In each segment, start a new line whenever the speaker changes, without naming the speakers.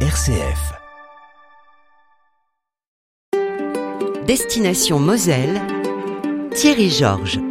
RCF.
Destination Moselle, Thierry Georges.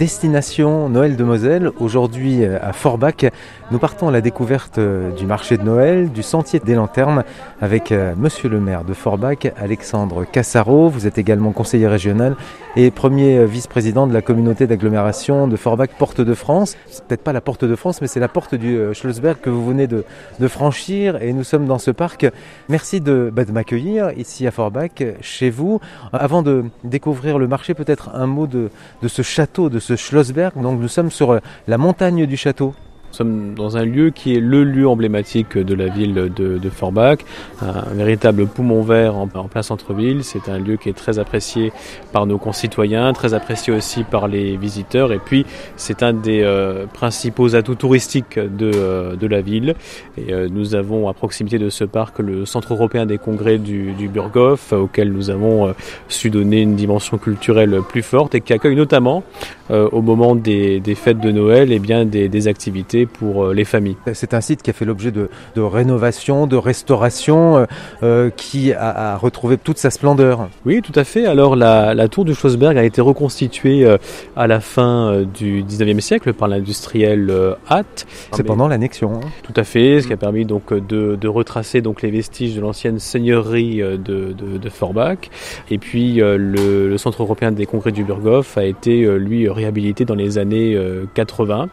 Destination Noël de Moselle, aujourd'hui euh, à Forbach. Nous partons à la découverte euh, du marché de Noël, du sentier des lanternes, avec euh, monsieur le maire de Forbach, Alexandre Cassaro. Vous êtes également conseiller régional et premier vice-président de la communauté d'agglomération de Forbach Porte de France. C'est peut-être pas la Porte de France, mais c'est la porte du Schlossberg que vous venez de, franchir et nous sommes dans ce parc. Merci de, bah, m'accueillir ici à Forbach, chez vous. Avant de découvrir le marché, peut-être un mot de ce château, de ce Schlossberg. Donc nous sommes sur euh, la montagne du château.
Nous sommes dans un lieu qui est le lieu emblématique de la ville de, de Forbach, un, véritable poumon vert en, plein centre-ville. C'est un lieu qui est très apprécié par nos concitoyens, très apprécié aussi par les visiteurs. Et puis, c'est un des euh, principaux atouts touristiques de, euh, de la ville. Et euh, nous avons à proximité de ce parc le Centre européen des congrès du, du Burghoff, auquel nous avons su donner une dimension culturelle plus forte et qui accueille notamment, au moment des, des, fêtes de Noël, et eh bien des, des activités pour euh, les familles.
C'est un site qui a fait l'objet de, de, rénovation, de restauration, euh, euh, qui a, a, retrouvé toute sa splendeur.
Oui, tout à fait. Alors la, la tour du Schlossberg a été reconstituée euh, à la fin du 19e siècle par l'industriel Hatt.
C'est pendant l'annexion. Hein.
Tout à fait, ce qui a permis donc de, de retracer donc les vestiges de l'ancienne seigneurie de, de, de, Forbach. Et puis le, le, Centre européen des congrès du Burghoff a été lui réhabilité dans les années 80.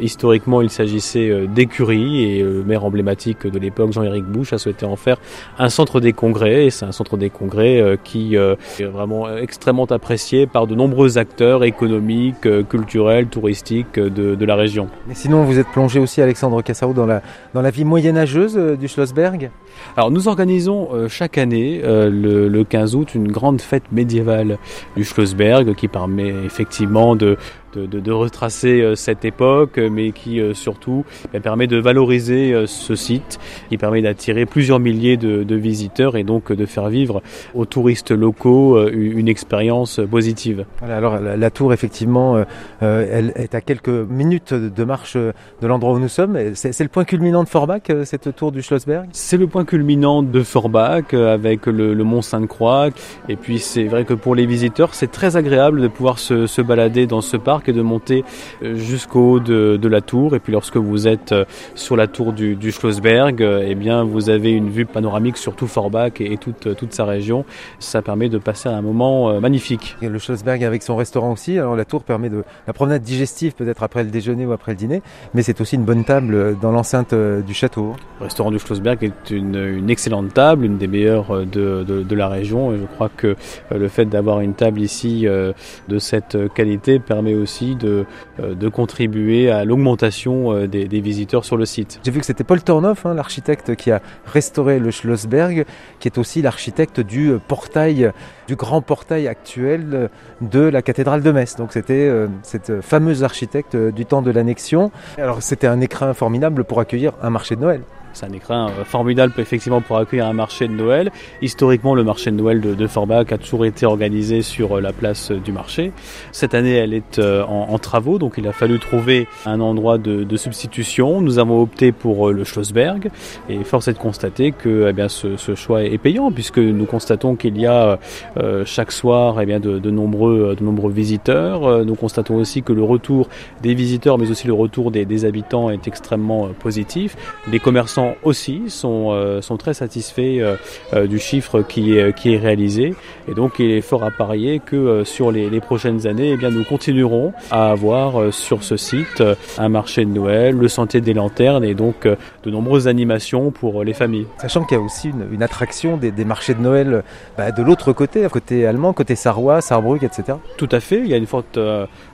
historiquement, il s'agissait euh, d'écuries et euh, le maire emblématique de l'époque, Jean-Éric Bouche, a souhaité en faire un centre des congrès. Et c'est un centre des congrès euh, qui est vraiment extrêmement apprécié par de nombreux acteurs économiques, culturels, touristiques de, de la région.
Mais sinon, vous êtes plongé aussi, Alexandre Cassaro, dans la, dans la vie moyenâgeuse du Schlossberg?
Alors, nous organisons chaque année, le, le 15 août, une grande fête médiévale du Schlossberg qui permet effectivement de de, de, de, retracer euh, cette époque, mais qui euh, surtout bah, permet de valoriser euh, ce site, qui permet d'attirer plusieurs milliers de, de, visiteurs et donc de faire vivre aux touristes locaux une expérience positive.
Voilà, alors la, la, tour, effectivement, euh, elle est à quelques minutes de marche de l'endroit où nous sommes. C'est le point culminant de Forbach, cette tour du Schlossberg?
C'est le point culminant de Forbach avec le, le Mont Sainte-Croix. Et puis c'est vrai que pour les visiteurs, c'est très agréable de pouvoir se, se balader dans ce parc et de monter jusqu'au haut de, de, la tour. Et puis lorsque vous êtes sur la tour du, du Schlossberg, eh bien vous avez une vue panoramique sur tout Forbach et, et toute, toute sa région. Ça permet de passer un moment magnifique.
Et le Schlossberg avec son restaurant aussi. Alors la tour permet de la promenade digestive peut-être après le déjeuner ou après le dîner, mais c'est aussi une bonne table dans l'enceinte du château.
Le restaurant du Schlossberg est une, une excellente table, une des meilleures de, de, de, la région. Et je crois que le fait d'avoir une table ici de cette qualité permet aussi euh, de contribuer à l'augmentation euh, des, visiteurs sur le site.
J'ai vu que c'était Paul Tornoff, hein, l'architecte qui a restauré le Schlossberg, qui est aussi l'architecte du portail, du grand portail actuel de la cathédrale de Metz. Donc c'était euh, cette fameuse architecte du temps de l'annexion. Alors c'était un écrin formidable pour accueillir un marché de Noël.
C'est un écrin formidable effectivement pour accueillir un marché de Noël. Historiquement, le marché de Noël de, Forbach a toujours été organisé sur la place du marché. Cette année, elle est en, travaux, donc il a fallu trouver un endroit de, substitution. Nous avons opté pour le Schlossberg et force est de constater que eh bien, ce, choix est payant puisque nous constatons qu'il y a euh, chaque soir eh bien, de, de, nombreux, de nombreux visiteurs. Nous constatons aussi que le retour des visiteurs mais aussi le retour des, des habitants est extrêmement positif. Les commerçants aussi sont, euh, sont très satisfaits euh, euh, du chiffre qui est, qui est réalisé. Et donc il est fort à parier que sur les, les prochaines années, eh bien, nous continuerons à avoir sur ce site un marché de Noël, le sentier des lanternes et donc de nombreuses animations pour les familles.
Sachant qu'il y a aussi une, une attraction des, des, marchés de Noël bah, de l'autre côté, côté allemand, côté sarrois, Sarrebruck, etc.
Tout à fait, il y a une forte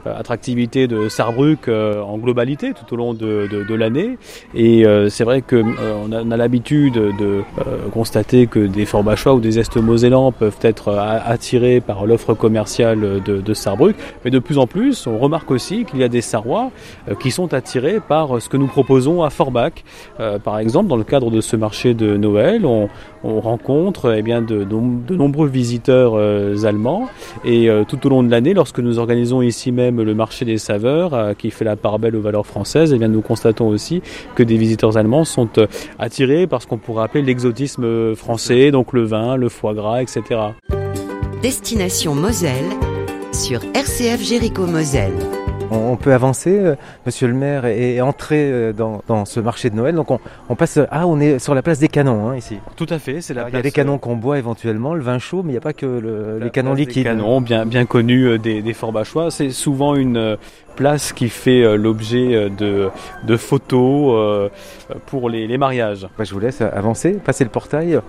euh, attractivité de Sarrebruck euh, en globalité tout au long de, de, de l'année. Et euh, c'est vrai que euh, on a, l'habitude de euh, constater que des Forbachois ou des Est-Mosellans peuvent être euh, attirés par l'offre commerciale de, de Sarrebruck, mais de plus en plus, on remarque aussi qu'il y a des Sarrois qui sont attirés par ce que nous proposons à Forbach. par exemple, dans le cadre de ce marché de Noël, on, on rencontre eh bien, de, de, de, nombreux visiteurs allemands et tout au long de l'année, lorsque nous organisons ici même le marché des saveurs qui fait la part belle aux valeurs françaises, eh bien, nous constatons aussi que des visiteurs allemands sont attirés par ce qu'on pourrait appeler l'exotisme français, donc le vin, le foie gras, etc.
Destination Moselle sur RCF Jéricho Moselle.
On, peut avancer, euh, monsieur le maire, et, entrer euh, dans, ce marché de Noël. Donc on, passe. Ah, on est sur la place des canons hein, ici.
Tout à fait, c'est la
Il y a les canons qu'on boit éventuellement, le vin chaud, mais il n'y a pas que les canons liquides.
Les canons bien, bien connus euh, des, des Fort-Bachois. C'est souvent une place qui fait l'objet de, photos pour les, mariages.
Bah, je vous laisse avancer, passer le portail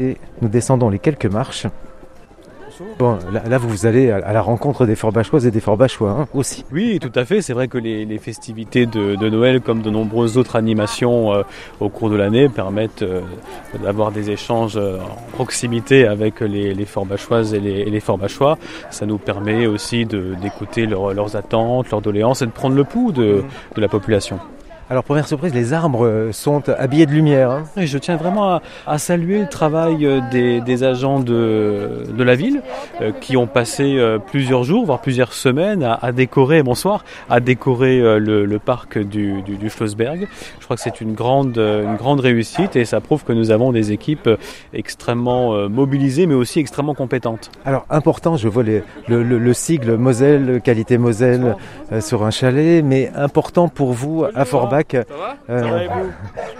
et nous descendons les quelques marches. Bon, là, vous allez à la rencontre des Fort-Bachoises et des Fort-Bachois hein, aussi.
Oui, tout à fait. C'est vrai que les, festivités de, Noël, comme de nombreuses autres animations euh, au cours de l'année, permettent euh, d'avoir des échanges euh, en proximité avec les, les Fort-Bachoises et les, les Fort-Bachois. Ça nous permet aussi d'écouter leurs attentes, leurs doléances et de prendre le pouls de la population.
Alors première surprise, les arbres euh, sont habillés de lumière. Hein.
Et je tiens vraiment à, saluer le travail euh, des, agents de, de, la ville euh, qui ont passé plusieurs jours, voire plusieurs semaines à, décorer, bonsoir, à décorer le, parc du, du, Schlossberg. Je crois que c'est une grande, une grande réussite et ça prouve que nous avons des équipes extrêmement mobilisées mais aussi extrêmement compétentes.
Alors important, je vois le, le, sigle Moselle, qualité Moselle sur un chalet, mais important pour vous à Euh,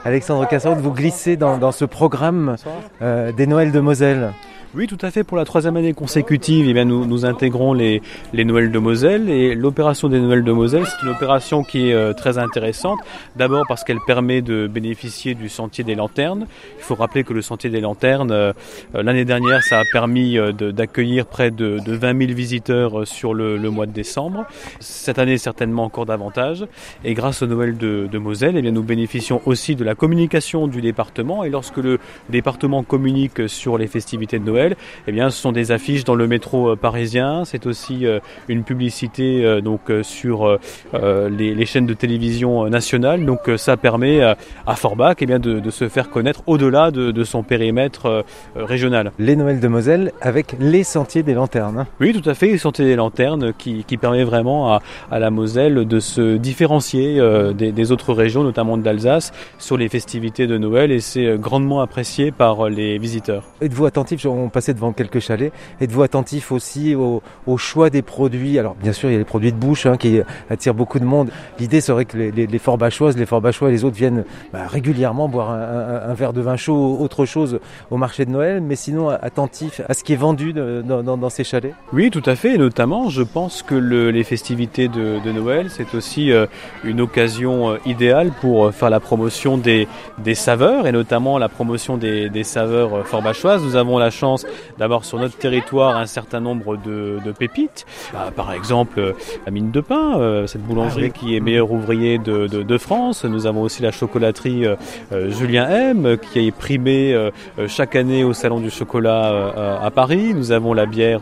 Alexandre Cassard, vous glissez dans, ce programme euh, des Noëls de Moselle.
Oui, tout à fait. Pour la troisième année consécutive, eh nous, intégrons les, Noëls de Moselle. Et l'opération des Noëls de Moselle, c'est une opération qui est euh, très intéressante. D'abord parce qu'elle permet de bénéficier du Sentier des Lanternes. Il faut rappeler que le Sentier des Lanternes, euh, euh, l'année dernière, ça a permis d'accueillir près de, de, 20 000 visiteurs sur le, mois de décembre. Cette année, certainement encore davantage. Et grâce au Noël de, Moselle, eh nous bénéficions aussi de la communication du département. Et lorsque le département communique sur les festivités de Noël, eh bien, ce sont des affiches dans le métro euh, parisien. C'est aussi euh, une publicité euh, donc sur les, chaînes de télévision nationales. Donc, ça permet à Forbach eh bien, de, se faire connaître au-delà de, son périmètre régional.
Les Noëls de Moselle avec les Sentiers des Lanternes.
Oui, tout à fait, les Sentiers des Lanternes qui, permet vraiment à, la Moselle de se différencier des, autres régions, notamment d'Alsace, sur les festivités de Noël et c'est grandement apprécié par les visiteurs.
Êtes-vous attentif passer devant quelques chalets. Êtes-vous attentif aussi au, choix des produits? Alors bien sûr, il y a les produits de bouche hein, qui attirent beaucoup de monde. L'idée serait que les, les, les fort bachoises, les et les autres viennent bah, régulièrement boire un, verre de vin chaud, autre chose au marché de Noël, mais sinon attentif à ce qui est vendu dans, ces chalets?
Oui, tout à fait. Et notamment, je pense que les festivités de, Noël, c'est aussi euh, une occasion euh, idéale pour euh, faire la promotion des, saveurs et notamment la promotion des, des saveurs fort bachoises. Nous avons la chance d'abord sur notre territoire un certain nombre de, pépites. Bah, par exemple, euh, la mine de pain, euh, cette boulangerie ah qui est meilleur ouvrier de, France. Nous avons aussi la chocolaterie euh, Julien M qui est primée chaque année au Salon du chocolat à Paris. Nous avons la bière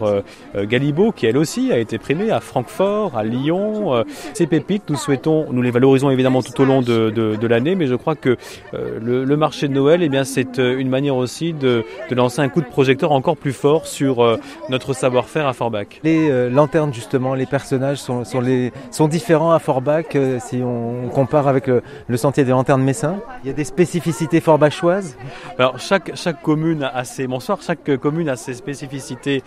Galibo qui elle aussi a été primée à Francfort, à Lyon. ces pépites, nous souhaitons, nous les valorisons évidemment tout au long de, l'année, mais je crois que le, marché de Noël, eh bien, c'est une manière aussi de, de lancer un coup de projecteur encore plus fort sur euh, notre savoir-faire à Forbach.
Les euh, lanternes justement, les personnages sont, sont, les, sont différents à Forbach euh, si on compare avec le, sentier des lanternes Messin. Il y a des spécificités forbachoises
Alors chaque, chaque commune a ses bonsoir, chaque commune a ses spécificités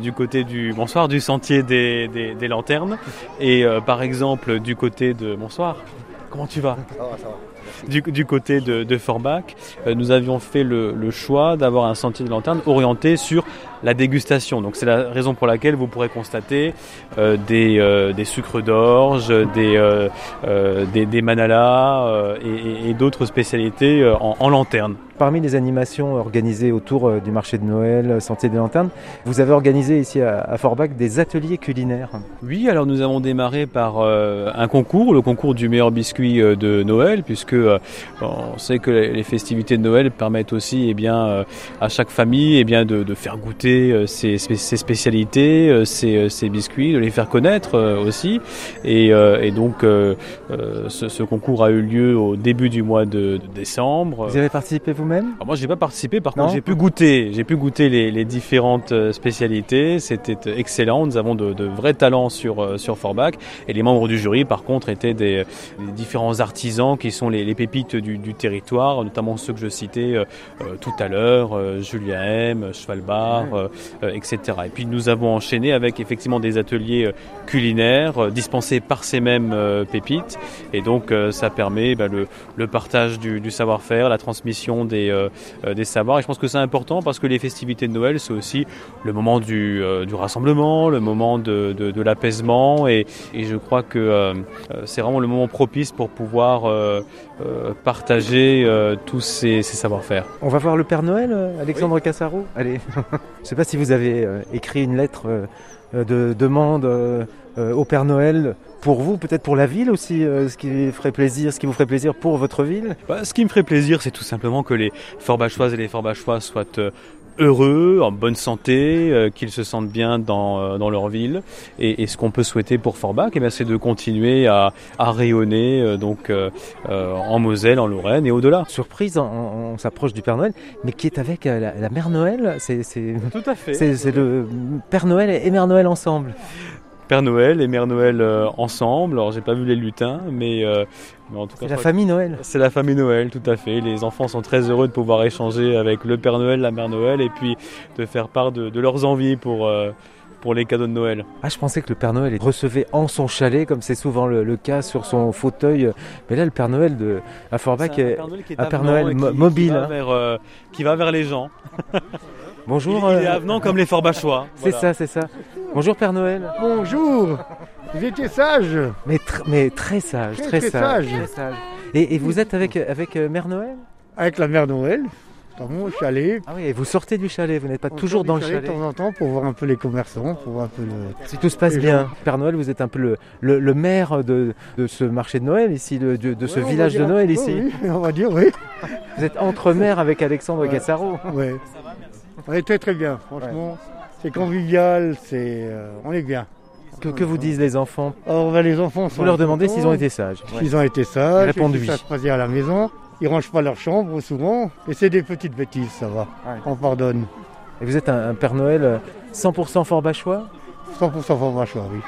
du côté du bonsoir du sentier des, des, lanternes et par exemple du côté de bonsoir. Comment tu vas? Ça va, ça va du, côté de, Forbach, euh, nous avions fait le, choix d'avoir un sentier de lanterne orienté sur la dégustation. Donc c'est la raison pour laquelle vous pourrez constater euh, des, euh, des, sucres d'orge, des, des, des, manalas et, d'autres spécialités en, en lanterne.
Parmi les animations organisées autour euh, du marché de Noël, euh, Sentier des Lanternes, vous avez organisé ici à Forbach des ateliers culinaires.
Oui, alors nous avons démarré par euh, un concours, le concours du meilleur biscuit de Noël, puisque on sait que les festivités de Noël permettent aussi eh bien, à chaque famille eh bien, de, faire goûter ses, spécialités, ses, biscuits, de les faire connaître aussi. Et, donc ce, concours a eu lieu au début du mois de, de décembre.
Vous avez participé vous
moi, Moi, j'ai pas participé. Par contre, j'ai pu goûter. J'ai pu goûter les, différentes euh, spécialités. C'était euh, excellent. Nous avons de, vrais talents sur euh, sur Forbach. Et les membres du jury, par contre, étaient des, différents artisans qui sont les, les, pépites du, territoire, notamment ceux que je citais tout à l'heure, Julien M, Chevalbar, etc. Et puis nous avons enchaîné avec effectivement des ateliers culinaires dispensés par ces mêmes pépites. Et donc ça permet bah, le, partage du, savoir-faire, la transmission des, des savoirs. Et je pense que c'est important parce que les festivités de Noël, c'est aussi le moment du, du rassemblement, le moment de, de, l'apaisement. Et, je crois que c'est vraiment le moment propice pour pouvoir partager tous ces, ces savoir-faire.
On va voir le Père Noël, Alexandre Cassaro. Allez, je ne sais pas si vous avez écrit une lettre de demande au Père Noël pour vous, peut-être pour la ville aussi, ce qui ferait plaisir, ce qui vous ferait plaisir pour votre ville?
Bah, Ce qui me ferait plaisir, c'est tout simplement que les Forbachoises et les Forbachois soient heureux, en bonne santé, euh, qu'ils se sentent bien dans, euh, dans leur ville. Et, et ce qu'on peut souhaiter pour Forbach, eh c'est de continuer à, à rayonner euh, donc en Moselle, en Lorraine et au-delà.
Surprise, on, s'approche du Père Noël, mais qui est avec la, la Mère Noël. C'est
tout à fait.
C'est le Père Noël et Mère Noël ensemble.
Père Noël et Mère Noël ensemble. Alors j'ai pas vu les lutins, mais
c'est la famille Noël.
C'est la famille Noël, tout à fait. Les enfants sont très heureux de pouvoir échanger avec le Père Noël, la Mère Noël, et puis de faire part de, leurs envies pour, euh, pour les cadeaux de Noël.
Ah, je pensais que le Père Noël recevait en son chalet, comme c'est souvent le, cas sur son fauteuil. Mais là, le Père Noël de à Forbach est un Père Noël, mobile.
Qui va, vers, euh, qui va vers les gens.
Bonjour.
Il, est euh, avenant comme les Forbachois.
C'est ça, c'est ça. Bonjour Père Noël.
Bonjour. Vous étiez sage
Mais, mais très sage, très, sage. Et, vous êtes avec, avec euh, Mère Noël?
Avec la Mère Noël, dans mon chalet.
Ah oui, et vous sortez du chalet, vous n'êtes pas toujours dans le chalet,
De temps en temps pour voir un peu les commerçants, pour voir un peu le...
Si tout se passe bien. Père Noël, vous êtes un peu le, le, maire de, de, ce marché de Noël ici, de, de, ce village de Noël ici.
Oui, on va dire, oui.
Vous êtes entre maire avec Alexandre Gassaro.
Oui. On est très très bien, franchement. C'est convivial, c'est, euh, on est bien.
Que, vous disent les enfants
Alors, ben, les enfants
Vous leur demandez s'ils ont été sages.
S'ils ont été sages,
ils répondent oui.
à la maison. Ils rangent pas leur chambre souvent. Et c'est des petites bêtises, ça va. On pardonne.
Et vous êtes un, Père Noël 100% fort bachois
100% fort bachois, oui.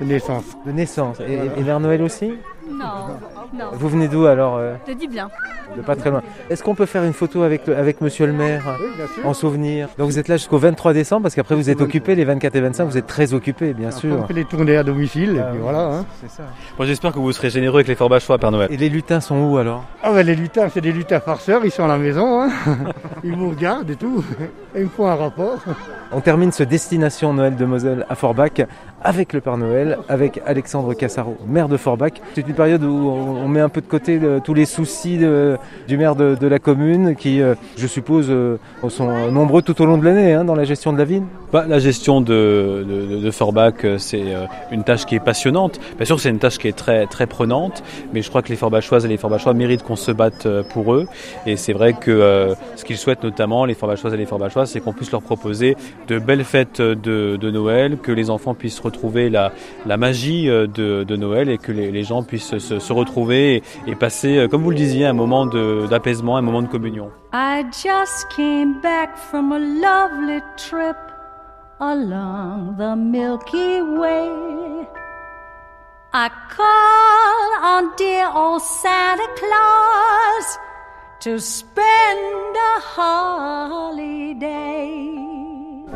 De naissance.
De naissance. Et, et Père Noël aussi
Non, non.
Vous venez d'où alors euh
De bien
de pas très loin. Est-ce qu'on peut faire une photo avec, avec monsieur le maire en souvenir? Donc vous êtes là jusqu'au 23 décembre parce qu'après vous êtes occupé les 24 et 25, vous êtes très occupé bien sûr.
On fait les tournées à domicile et ah puis voilà. Hein.
Ça. J'espère que vous serez généreux avec les Forbachois Père Noël.
Et les lutins sont où alors?
Ah ben les lutins c'est des lutins farceurs, ils sont à la maison, hein. ils vous regardent et tout, et ils me font un rapport.
On termine ce Destination Noël de Moselle à Forbach avec le Père Noël, avec Alexandre Cassaro, maire de Forbach. C'est une période où on met un peu de côté euh, tous les soucis du maire de, la commune qui, euh, je suppose, euh, sont nombreux tout au long de l'année hein, dans la gestion de la ville.
Bah, la gestion de, Forbach, c'est une tâche qui est passionnante. Bien sûr, c'est une tâche qui est très, très prenante, mais je crois que les Forbachoises et les Forbachois méritent qu'on se batte pour eux. Et c'est vrai que ce qu'ils souhaitent notamment, les Forbachoises et les Forbachois, c'est qu'on puisse leur proposer de belles fêtes de, Noël, que les enfants puissent retrouver la, la magie euh, de, Noël et que les, gens puissent se, retrouver et, passer, euh, comme vous le disiez, un moment d'apaisement, un moment de communion.
I just came back from a lovely trip along the Milky Way. I call on dear old Santa Claus to spend a holiday.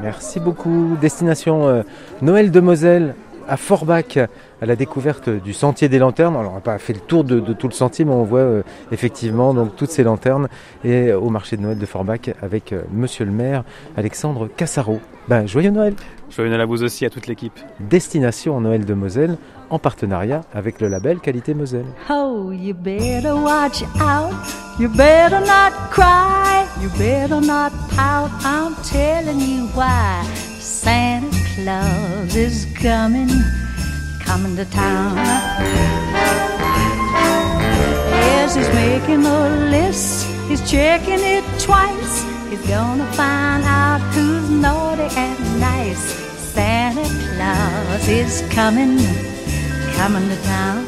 Merci beaucoup. Destination euh, Noël de Moselle à Forbach à la découverte du sentier des lanternes. Alors on n'a pas fait le tour de, tout le sentier, mais on voit euh, effectivement donc toutes ces lanternes et au marché de Noël de Forbach avec euh, Monsieur le maire Alexandre Cassaro. Ben, joyeux Noël
Joyeux Noël à vous aussi, à toute l'équipe.
Destination Noël de Moselle en partenariat avec le label Qualité Moselle.
Oh, you better watch out, you better not cry, you better not pout, I'm telling you why. Santa Claus is coming, coming to town. Yes, he's making a list, he's checking it twice. He's gonna find out who's naughty and nice. Santa Claus is coming, coming to town.